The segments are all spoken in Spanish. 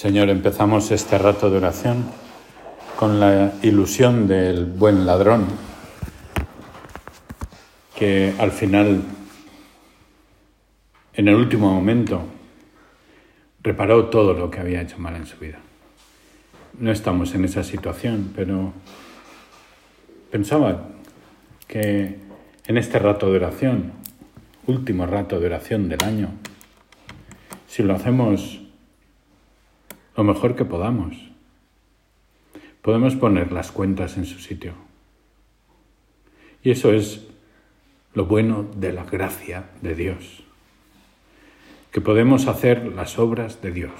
Señor, empezamos este rato de oración con la ilusión del buen ladrón, que al final, en el último momento, reparó todo lo que había hecho mal en su vida. No estamos en esa situación, pero pensaba que en este rato de oración, último rato de oración del año, si lo hacemos lo mejor que podamos. Podemos poner las cuentas en su sitio. Y eso es lo bueno de la gracia de Dios. Que podemos hacer las obras de Dios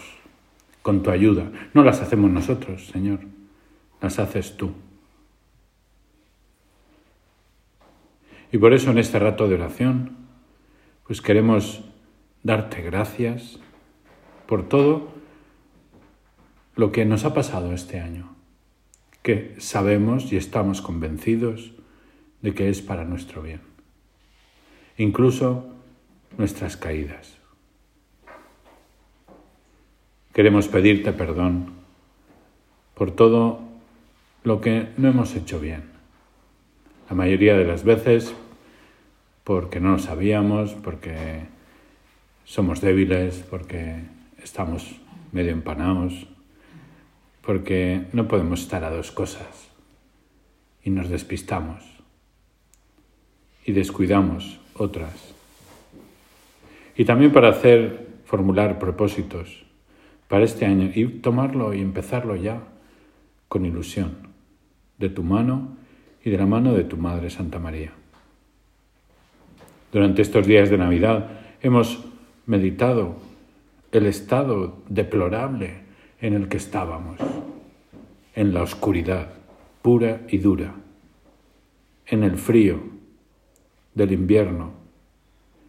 con tu ayuda. No las hacemos nosotros, Señor, las haces tú. Y por eso en este rato de oración, pues queremos darte gracias por todo lo que nos ha pasado este año, que sabemos y estamos convencidos de que es para nuestro bien, incluso nuestras caídas. Queremos pedirte perdón por todo lo que no hemos hecho bien. La mayoría de las veces porque no lo sabíamos, porque somos débiles, porque estamos medio empanados, porque no podemos estar a dos cosas y nos despistamos y descuidamos otras. Y también para hacer, formular propósitos para este año y tomarlo y empezarlo ya con ilusión, de tu mano y de la mano de tu Madre Santa María. Durante estos días de Navidad hemos meditado el estado deplorable en el que estábamos, en la oscuridad pura y dura, en el frío del invierno,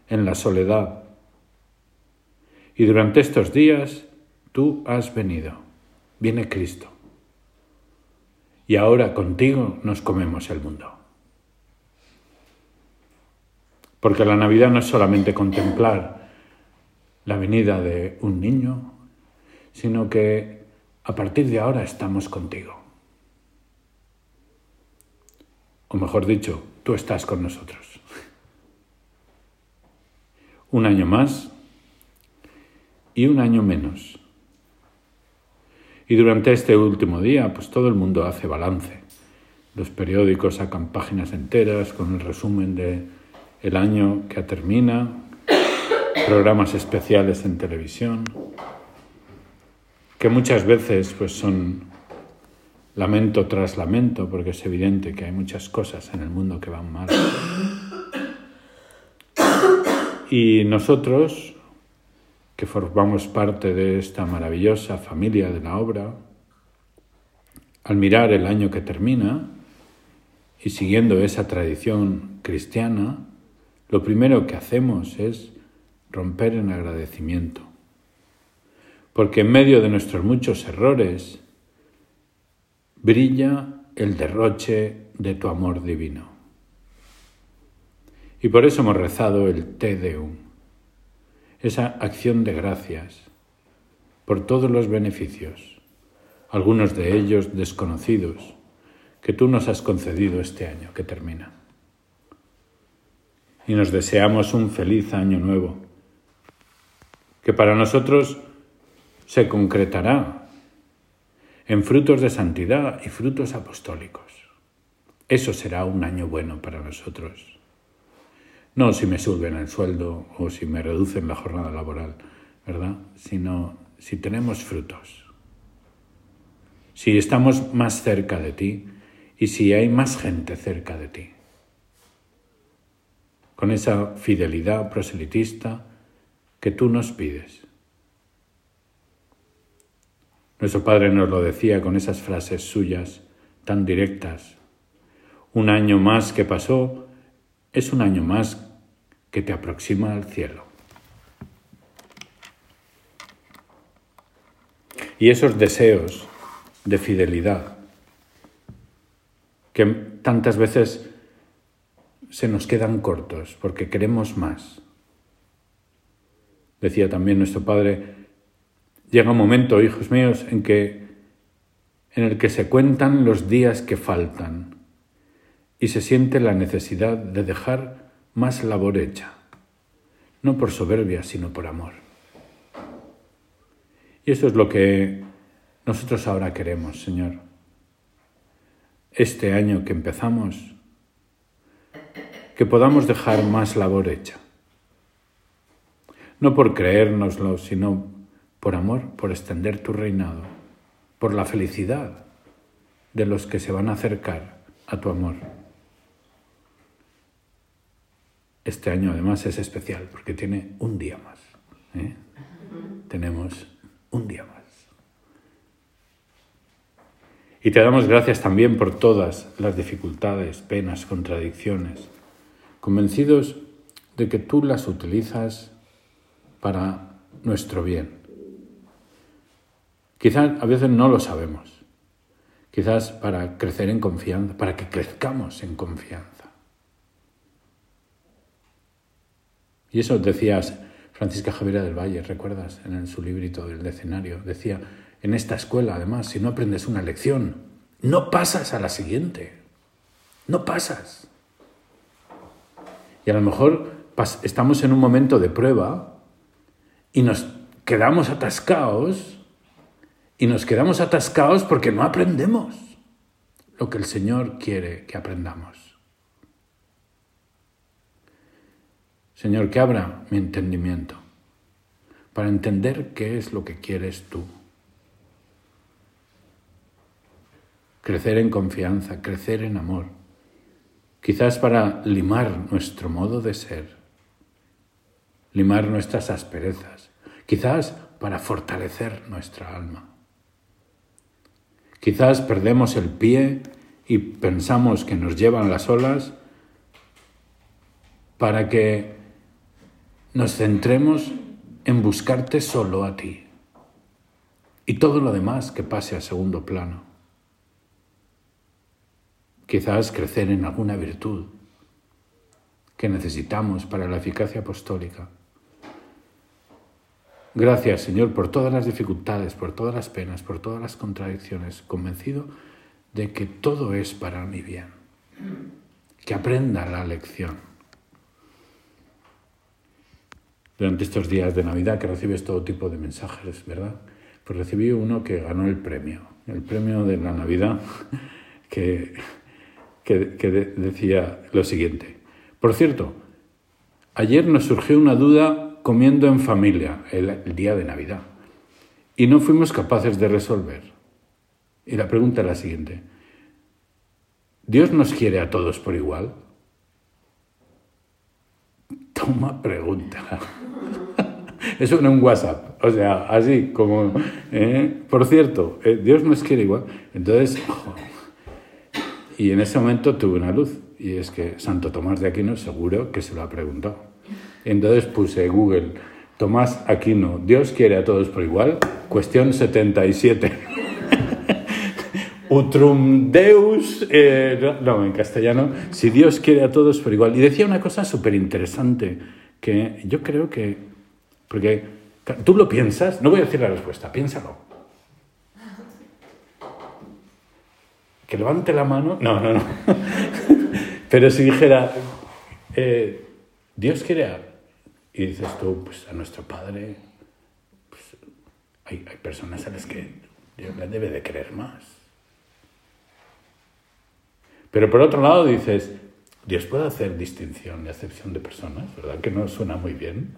en la soledad. Y durante estos días tú has venido, viene Cristo. Y ahora contigo nos comemos el mundo. Porque la Navidad no es solamente contemplar la venida de un niño, sino que a partir de ahora estamos contigo. O mejor dicho, tú estás con nosotros. Un año más y un año menos. Y durante este último día, pues todo el mundo hace balance. Los periódicos sacan páginas enteras con el resumen de año que termina, programas especiales en televisión que muchas veces pues son lamento tras lamento, porque es evidente que hay muchas cosas en el mundo que van mal. Y nosotros, que formamos parte de esta maravillosa familia de la obra, al mirar el año que termina y siguiendo esa tradición cristiana, lo primero que hacemos es romper en agradecimiento porque en medio de nuestros muchos errores brilla el derroche de tu amor divino. Y por eso hemos rezado el Te Deum, esa acción de gracias por todos los beneficios, algunos de ellos desconocidos, que tú nos has concedido este año que termina. Y nos deseamos un feliz año nuevo, que para nosotros se concretará en frutos de santidad y frutos apostólicos. Eso será un año bueno para nosotros. No si me suben el sueldo o si me reducen la jornada laboral, ¿verdad? Sino si tenemos frutos. Si estamos más cerca de ti y si hay más gente cerca de ti. Con esa fidelidad proselitista que tú nos pides. Nuestro Padre nos lo decía con esas frases suyas tan directas. Un año más que pasó es un año más que te aproxima al cielo. Y esos deseos de fidelidad que tantas veces se nos quedan cortos porque queremos más. Decía también nuestro Padre, Llega un momento, hijos míos, en que en el que se cuentan los días que faltan y se siente la necesidad de dejar más labor hecha, no por soberbia, sino por amor. Y eso es lo que nosotros ahora queremos, Señor. Este año que empezamos, que podamos dejar más labor hecha. No por creérnoslo, sino por amor, por extender tu reinado, por la felicidad de los que se van a acercar a tu amor. Este año además es especial porque tiene un día más. ¿eh? Tenemos un día más. Y te damos gracias también por todas las dificultades, penas, contradicciones, convencidos de que tú las utilizas para nuestro bien. Quizás a veces no lo sabemos, quizás para crecer en confianza, para que crezcamos en confianza. Y eso decías Francisca Javiera del Valle, ¿recuerdas? En su librito del decenario. Decía, en esta escuela, además, si no aprendes una lección, no pasas a la siguiente. No pasas. Y a lo mejor estamos en un momento de prueba y nos quedamos atascados y nos quedamos atascados porque no aprendemos lo que el Señor quiere que aprendamos. Señor, que abra mi entendimiento para entender qué es lo que quieres tú. Crecer en confianza, crecer en amor, quizás para limar nuestro modo de ser, limar nuestras asperezas, quizás para fortalecer nuestra alma. Quizás perdemos el pie y pensamos que nos llevan las olas para que nos centremos en buscarte solo a ti y todo lo demás que pase a segundo plano. Quizás crecer en alguna virtud que necesitamos para la eficacia apostólica. Gracias, Señor, por todas las dificultades, por todas las penas, por todas las contradicciones, convencido de que todo es para mi bien. Que aprenda la lección durante estos días de Navidad que recibes todo tipo de mensajes, ¿verdad? Pues recibí uno que ganó el premio, el premio de la Navidad, que, que, decía lo siguiente. Por cierto, ayer nos surgió una duda comiendo en familia el, día de Navidad y no fuimos capaces de resolver. Y la pregunta es la siguiente. ¿Dios nos quiere a todos por igual? Toma pregunta. Eso en un WhatsApp. O sea, así como, ¿eh? por cierto, eh, Dios nos quiere igual. Entonces, y en ese momento tuve una luz. Y es que Santo Tomás de Aquino seguro que se lo ha preguntado. Entonces puse Google, Tomás Aquino, Dios quiere a todos por igual. Cuestión 77. Utrum Deus, eh, no, en castellano, si Dios quiere a todos por igual. Y decía una cosa súper interesante, que yo creo que porque tú lo piensas, no voy a decir la respuesta, piénsalo. Que levante la mano. No, no, no. Pero si dijera, eh, Dios quiere a... Y dices tú, pues a nuestro Padre, pues, hay, hay personas a las que Dios le debe de creer más. Pero por otro lado dices, Dios puede hacer distinción y acepción de personas, ¿verdad? Que no suena muy bien.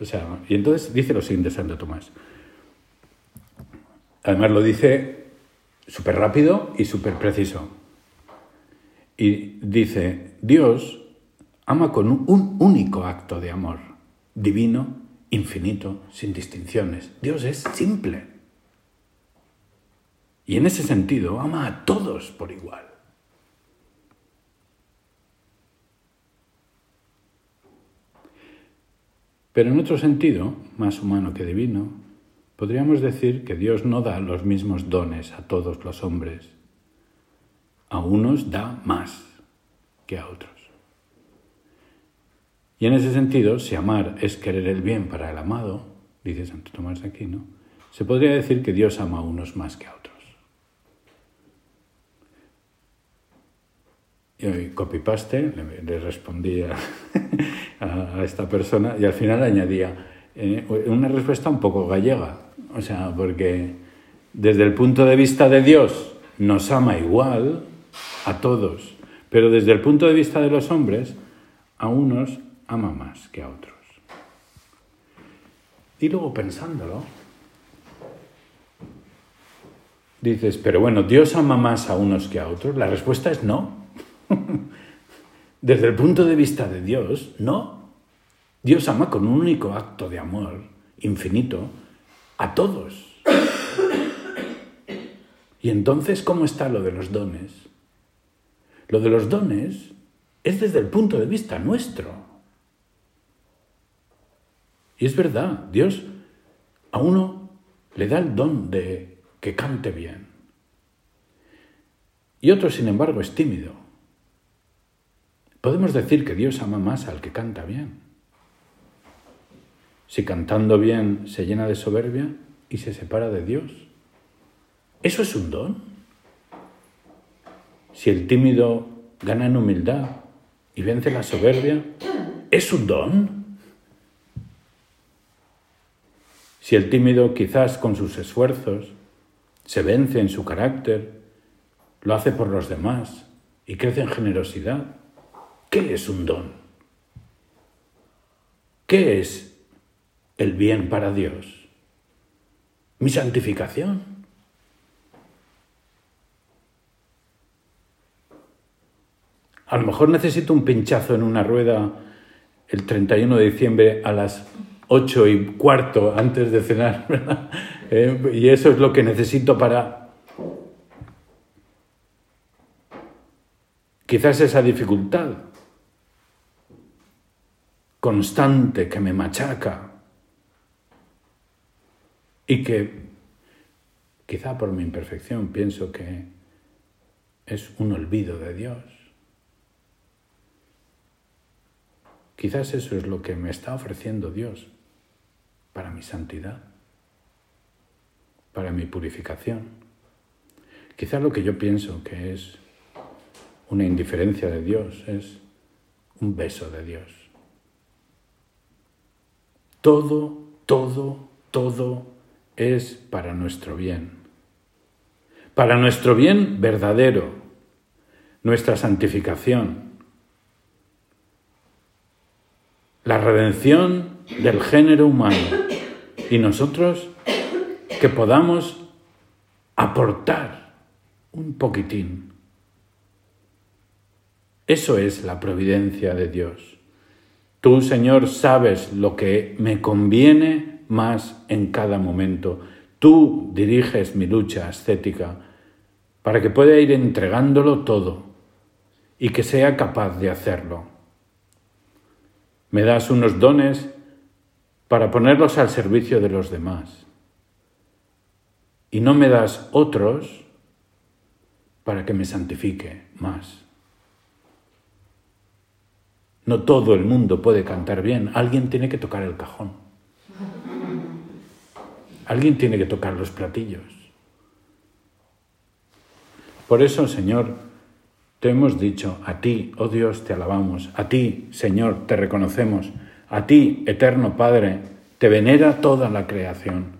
O sea, y entonces dice lo siguiente Santo Tomás. Además lo dice súper rápido y súper preciso. Y dice, Dios ama con un único acto de amor, divino, infinito, sin distinciones. Dios es simple. Y en ese sentido ama a todos por igual. Pero en otro sentido, más humano que divino, podríamos decir que Dios no da los mismos dones a todos los hombres. A unos da más que a otros. Y en ese sentido, si amar es querer el bien para el amado, dice Santo Tomás de Aquino, Se podría decir que Dios ama a unos más que a otros. Y copy-paste, le, respondí a, esta persona y al final añadía eh, una respuesta un poco gallega. O sea, porque desde el punto de vista de Dios nos ama igual a todos, pero desde el punto de vista de los hombres, a unos ama más que a otros. Y luego pensándolo, dices, pero bueno, ¿Dios ama más a unos que a otros? La respuesta es no. Desde el punto de vista de Dios, no. Dios ama con un único acto de amor infinito a todos. Y entonces, ¿cómo está lo de los dones? Lo de los dones es desde el punto de vista nuestro. Y es verdad, Dios a uno le da el don de que cante bien. Y otro, sin embargo, es tímido. Podemos decir que Dios ama más al que canta bien. Si cantando bien se llena de soberbia y se separa de Dios, ¿eso es un don? Si el tímido gana en humildad y vence la soberbia, ¿es un don? Si el tímido quizás con sus esfuerzos se vence en su carácter, lo hace por los demás y crece en generosidad, ¿Qué es un don? ¿Qué es el bien para Dios? Mi santificación. A lo mejor necesito un pinchazo en una rueda el 31 de diciembre a las 8 y cuarto antes de cenar, ¿verdad? Eh, y eso es lo que necesito para... Quizás esa dificultad constante que me machaca y que quizá por mi imperfección pienso que es un olvido de Dios. Quizás eso es lo que me está ofreciendo Dios para mi santidad, para mi purificación. Quizá lo que yo pienso que es una indiferencia de Dios es un beso de Dios. Todo, todo, todo es para nuestro bien. Para nuestro bien verdadero, nuestra santificación, la redención del género humano y nosotros que podamos aportar un poquitín. Eso es la providencia de Dios. Tú, Señor, sabes lo que me conviene más en cada momento. Tú diriges mi lucha ascética para que pueda ir entregándolo todo y que sea capaz de hacerlo. Me das unos dones para ponerlos al servicio de los demás y no me das otros para que me santifique más. No todo el mundo puede cantar bien. Alguien tiene que tocar el cajón. Alguien tiene que tocar los platillos. Por eso, Señor, te hemos dicho, a ti, oh Dios, te alabamos, a ti, Señor, te reconocemos, a ti, eterno Padre, te venera toda la creación.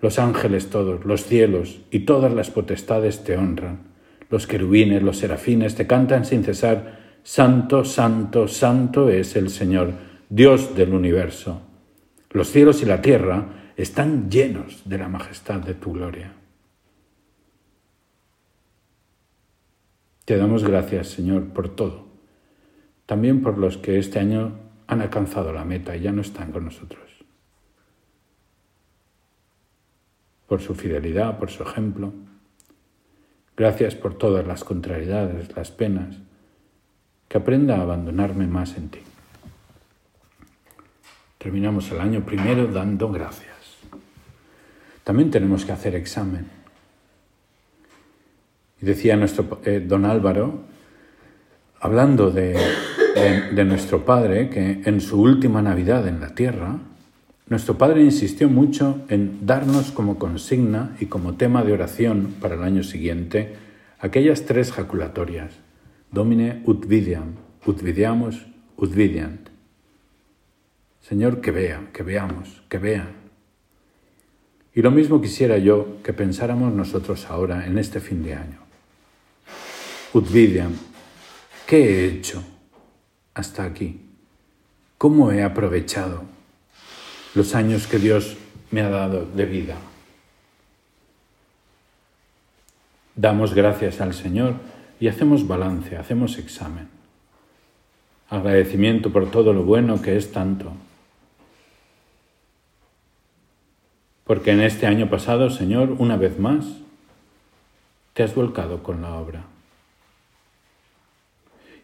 Los ángeles todos, los cielos y todas las potestades te honran. Los querubines, los serafines te cantan sin cesar Santo, santo, santo es el Señor, Dios del universo. Los cielos y la tierra están llenos de la majestad de tu gloria. Te damos gracias, Señor, por todo. También por los que este año han alcanzado la meta y ya no están con nosotros. Por su fidelidad, por su ejemplo. Gracias por todas las contrariedades, las penas, que aprenda a abandonarme más en ti. Terminamos el año primero dando gracias. También tenemos que hacer examen. Y decía nuestro eh, don Álvaro, hablando de, de nuestro Padre, que en su última Navidad en la tierra, nuestro Padre insistió mucho en darnos como consigna y como tema de oración para el año siguiente aquellas tres jaculatorias. Domine ut vidiam, ut vidiamus, ut vidiant. Señor, que vean, que veamos, que vean. Y lo mismo quisiera yo que pensáramos nosotros ahora en este fin de año. Ut vidiam, ¿qué he hecho hasta aquí? ¿Cómo he aprovechado los años que Dios me ha dado de vida? Damos gracias al Señor y hacemos balance, hacemos examen. Agradecimiento por todo lo bueno que es tanto porque en este año pasado, Señor, una vez más, te has volcado con la obra.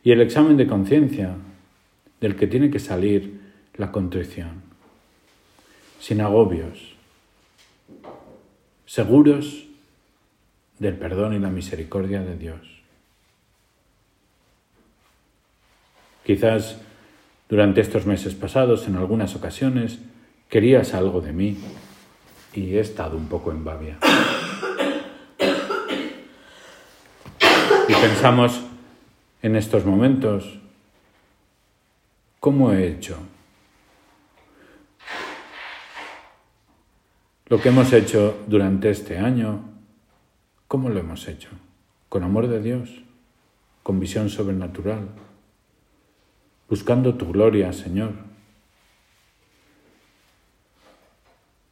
Y el examen de conciencia del que tiene que salir la contrición, sin agobios, seguros del perdón y la misericordia de Dios. Quizás durante estos meses pasados, en algunas ocasiones, querías algo de mí, y he estado un poco en babia. Y pensamos en estos momentos, ¿cómo he hecho? Lo que hemos hecho durante este año, ¿cómo lo hemos hecho? ¿Con amor de Dios? ¿Con visión sobrenatural? Buscando tu gloria, Señor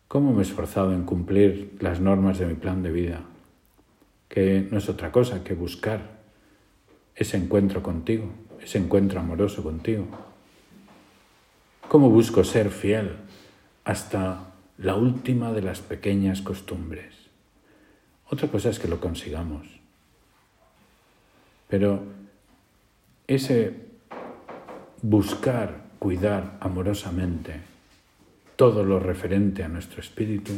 ¿Cómo me he esforzado en cumplir las normas de mi plan de vida? Que no es otra cosa que buscar ese encuentro contigo, ese encuentro amoroso contigo. ¿Cómo busco ser fiel hasta la última de las pequeñas costumbres? Otra cosa es que lo consigamos. Pero ese buscar, cuidar amorosamente, todo lo referente a nuestro espíritu,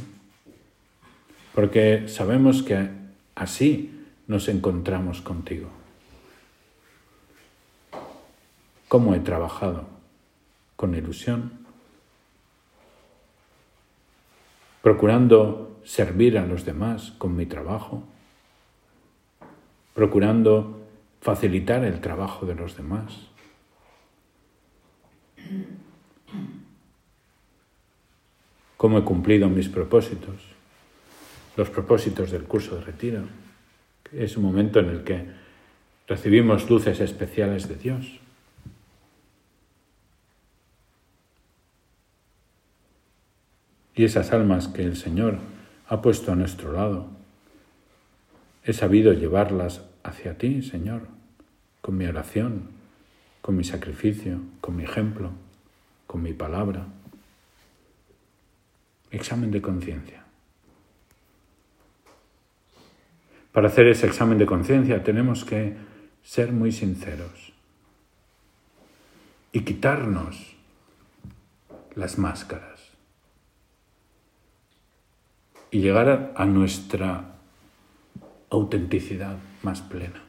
porque sabemos que así nos encontramos contigo. ¿Cómo he trabajado? Con ilusión, procurando servir a los demás con mi trabajo, procurando facilitar el trabajo de los demás cómo he cumplido mis propósitos, los propósitos del curso de retiro, es un momento en el que recibimos luces especiales de Dios. Y esas almas que el Señor ha puesto a nuestro lado, he sabido llevarlas hacia ti, Señor, con mi oración, con mi sacrificio, con mi ejemplo, con mi palabra. Examen de conciencia. Para hacer ese examen de conciencia tenemos que ser muy sinceros y quitarnos las máscaras y llegar a nuestra autenticidad más plena.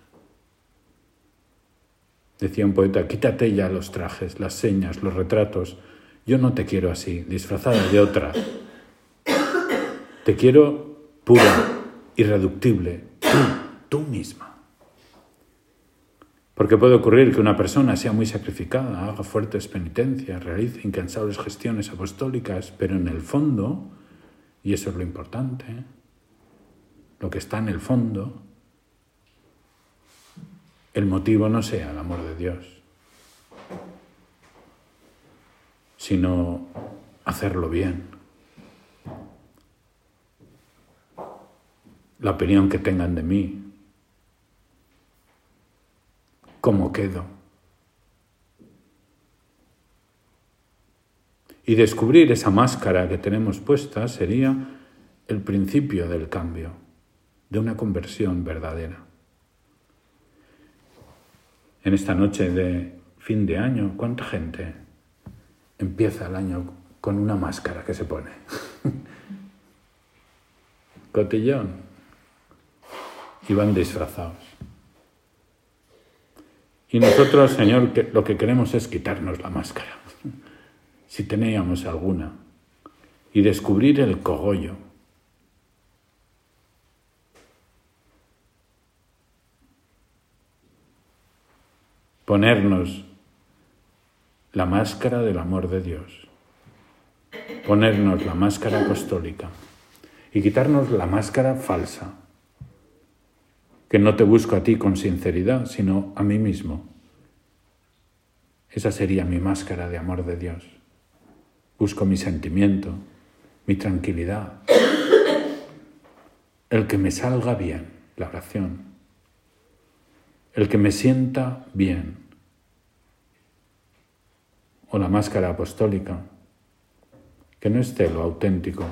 Decía un poeta, quítate ya los trajes, las señas, los retratos. Yo no te quiero así, disfrazada de otra. Te quiero pura, irreductible, tú, tú misma. Porque puede ocurrir que una persona sea muy sacrificada, haga fuertes penitencias, realice incansables gestiones apostólicas, pero en el fondo, y eso es lo importante, lo que está en el fondo, el motivo no sea el amor de Dios, sino hacerlo bien, la opinión que tengan de mí, cómo quedo. Y descubrir esa máscara que tenemos puesta sería el principio del cambio, de una conversión verdadera. En esta noche de fin de año, ¿cuánta gente empieza el año con una máscara que se pone? Cotillón y van disfrazados. Y nosotros, Señor, lo que queremos es quitarnos la máscara, si teníamos alguna, y descubrir el cogollo. Ponernos la máscara del amor de Dios, ponernos la máscara apostólica y quitarnos la máscara falsa, que no te busco a ti con sinceridad, sino a mí mismo. Esa sería mi máscara de amor de Dios. Busco mi sentimiento, mi tranquilidad, el que me salga bien, la oración, el que me sienta bien, o la máscara apostólica, que no esté lo auténtico,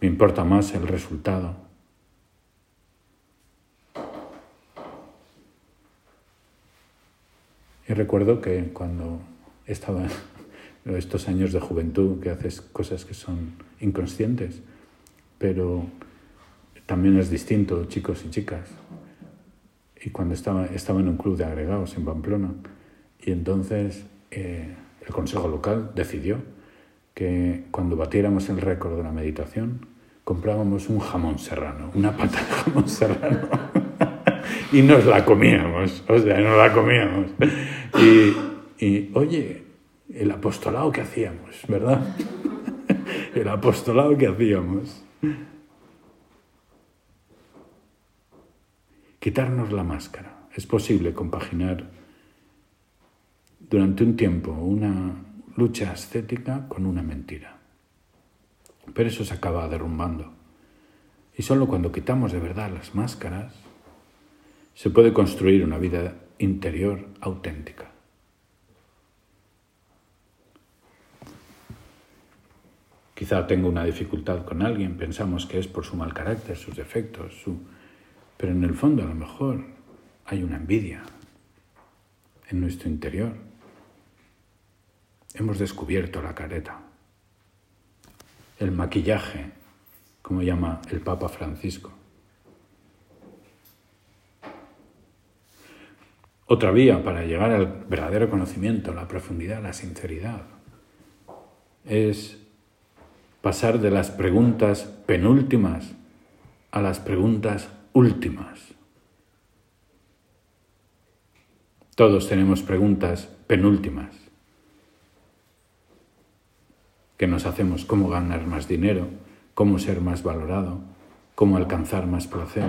me importa más el resultado. Y recuerdo que cuando estaba estos años de juventud que haces cosas que son inconscientes, pero también es distinto, chicos y chicas. Y cuando estaba, estaba en un club de agregados en Pamplona, y entonces eh, el Consejo Local decidió que cuando batiéramos el récord de la meditación, comprábamos un jamón serrano, una pata de jamón serrano, y nos la comíamos, o sea, nos la comíamos. Y, y oye, el apostolado que hacíamos, ¿verdad? El apostolado que hacíamos. Quitarnos la máscara. Es posible compaginar durante un tiempo una lucha ascética con una mentira. Pero eso se acaba derrumbando. Y solo cuando quitamos de verdad las máscaras se puede construir una vida interior auténtica. Quizá tengo una dificultad con alguien, pensamos que es por su mal carácter, sus defectos, su... pero en el fondo a lo mejor hay una envidia en nuestro interior. Hemos descubierto la careta, el maquillaje, como llama el Papa Francisco. Otra vía para llegar al verdadero conocimiento, la profundidad, la sinceridad, es pasar de las preguntas penúltimas a las preguntas últimas. Todos tenemos preguntas penúltimas que nos hacemos cómo ganar más dinero, cómo ser más valorado, cómo alcanzar más placer.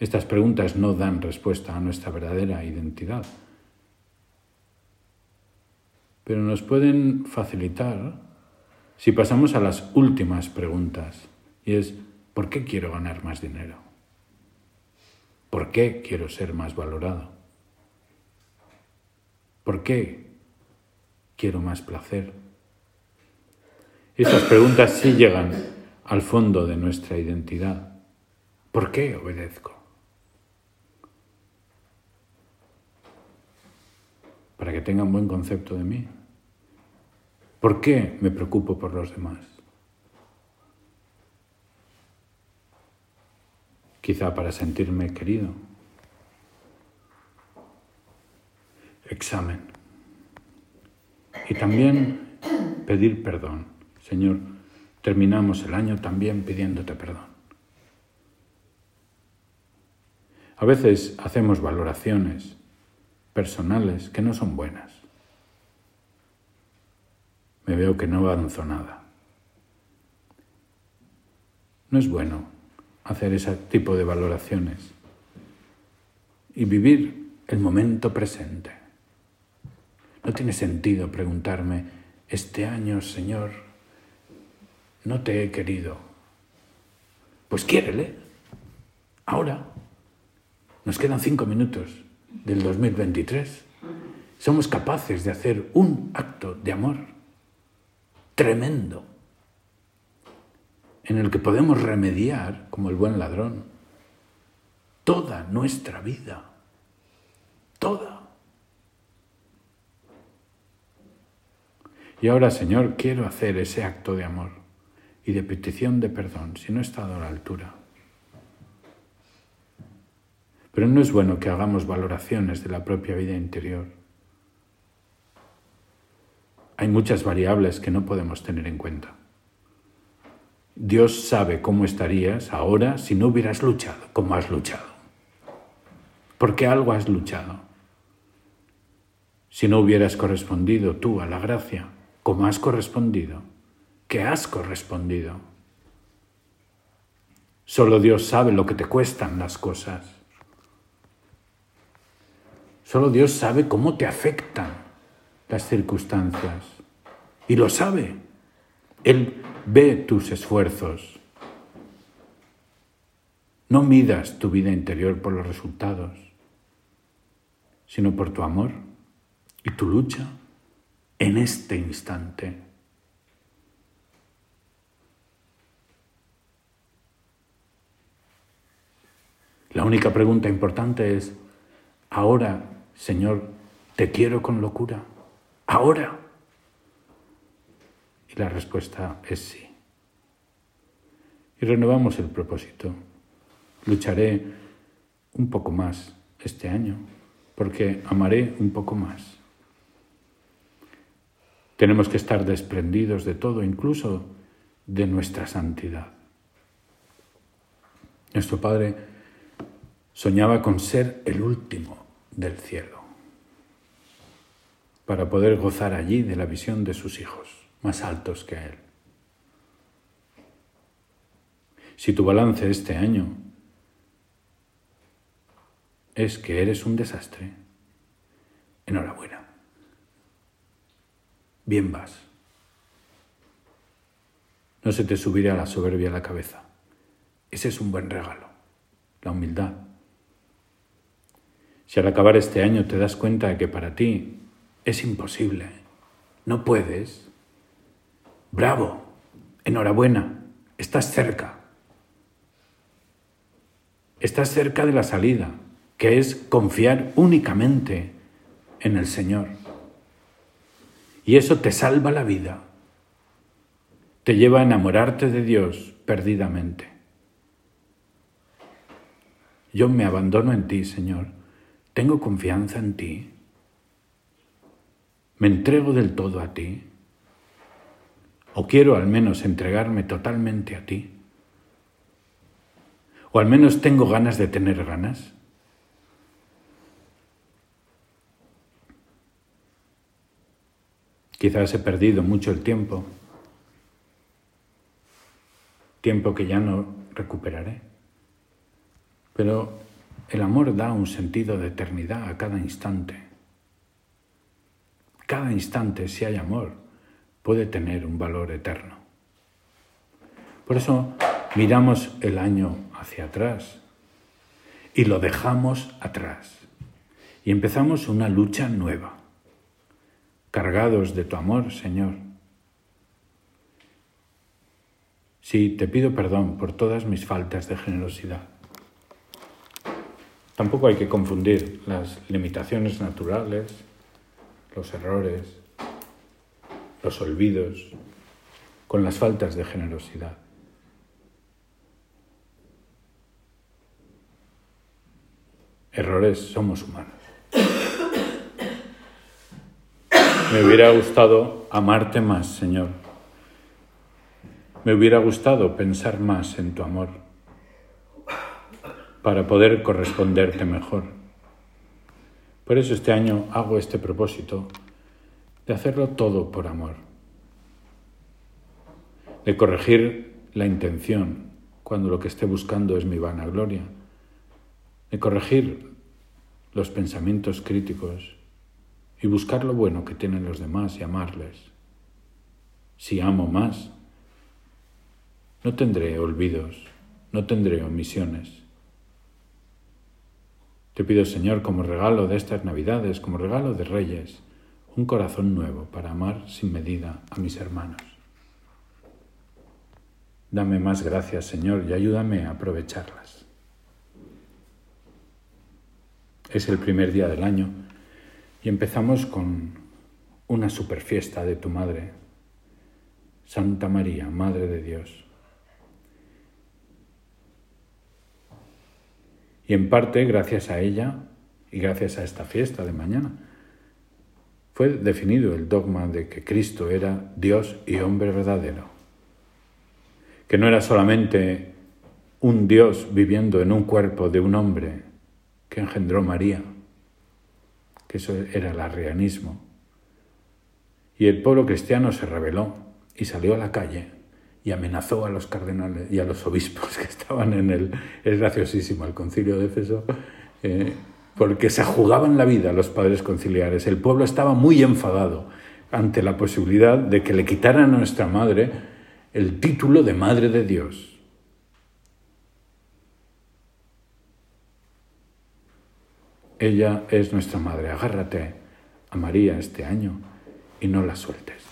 Estas preguntas no dan respuesta a nuestra verdadera identidad pero nos pueden facilitar si pasamos a las últimas preguntas, y es, ¿por qué quiero ganar más dinero? ¿Por qué quiero ser más valorado? ¿Por qué quiero más placer? Esas preguntas sí llegan al fondo de nuestra identidad. ¿Por qué obedezco? Para que tengan buen concepto de mí. ¿Por qué me preocupo por los demás? Quizá para sentirme querido. Examen. Y también pedir perdón. Señor, terminamos el año también pidiéndote perdón. A veces hacemos valoraciones personales que no son buenas. Me veo que no avanzo nada. No es bueno hacer ese tipo de valoraciones y vivir el momento presente. No tiene sentido preguntarme, este año, Señor, no te he querido. Pues quiérele. Ahora. Nos quedan cinco minutos del 2023, somos capaces de hacer un acto de amor tremendo en el que podemos remediar, como el buen ladrón, toda nuestra vida, toda. Y ahora, Señor, quiero hacer ese acto de amor y de petición de perdón si no he estado a la altura. Pero no es bueno que hagamos valoraciones de la propia vida interior. Hay muchas variables que no podemos tener en cuenta. Dios sabe cómo estarías ahora si no hubieras luchado como has luchado. Porque algo has luchado. Si no hubieras correspondido tú a la gracia como has correspondido, que has correspondido. Solo Dios sabe lo que te cuestan las cosas. Solo Dios sabe cómo te afectan las circunstancias. Y lo sabe. Él ve tus esfuerzos. No midas tu vida interior por los resultados, sino por tu amor y tu lucha en este instante. La única pregunta importante es, ahora, Señor, te quiero con locura. Ahora. Y la respuesta es sí. Y renovamos el propósito. Lucharé un poco más este año, porque amaré un poco más. Tenemos que estar desprendidos de todo, incluso de nuestra santidad. Nuestro Padre soñaba con ser el último del cielo, para poder gozar allí de la visión de sus hijos, más altos que Él. Si tu balance este año es que eres un desastre, enhorabuena bien vas. No se te subirá la soberbia a la cabeza. Ese es un buen regalo, la humildad. Si al acabar este año te das cuenta de que para ti es imposible, no puedes, bravo, enhorabuena, estás cerca. Estás cerca de la salida, que es confiar únicamente en el Señor. Y eso te salva la vida. Te lleva a enamorarte de Dios perdidamente. Yo me abandono en ti, Señor. Tengo confianza en ti. Me entrego del todo a ti. O quiero al menos entregarme totalmente a ti. O al menos tengo ganas de tener ganas. Quizás he perdido mucho el tiempo, tiempo que ya no recuperaré. Pero el amor da un sentido de eternidad a cada instante. Cada instante, si hay amor, puede tener un valor eterno. Por eso miramos el año hacia atrás y lo dejamos atrás y empezamos una lucha nueva cargados de tu amor, Señor. Sí, te pido perdón por todas mis faltas de generosidad. Tampoco hay que confundir las limitaciones naturales, los errores, los olvidos, con las faltas de generosidad. Errores somos humanos. Me hubiera gustado amarte más, Señor. Me hubiera gustado pensar más en tu amor para poder corresponderte mejor. Por eso este año hago este propósito de hacerlo todo por amor, de corregir la intención cuando lo que esté buscando es mi vanagloria, de corregir los pensamientos críticos y buscar lo bueno que tienen los demás y amarles. Si amo más, no tendré olvidos, no tendré omisiones. Te pido, Señor, como regalo de estas Navidades, como regalo de Reyes, un corazón nuevo para amar sin medida a mis hermanos. Dame más gracias, Señor, y ayúdame a aprovecharlas. Es el primer día del año y empezamos con una super fiesta de tu madre, Santa María, Madre de Dios. Y en parte, gracias a ella y gracias a esta fiesta de mañana, fue definido el dogma de que Cristo era Dios y hombre verdadero, que no era solamente un Dios viviendo en un cuerpo de un hombre que engendró María, que eso era el arrianismo. Y el pueblo cristiano se rebeló y salió a la calle y amenazó a los cardenales y a los obispos que estaban en el... Es graciosísimo el concilio de Éfeso, eh, porque se jugaban la vida los padres conciliares. El pueblo estaba muy enfadado ante la posibilidad de que le quitaran a nuestra madre el título de Madre de Dios. Ella es nuestra madre. Agárrate a María este año y no la sueltes.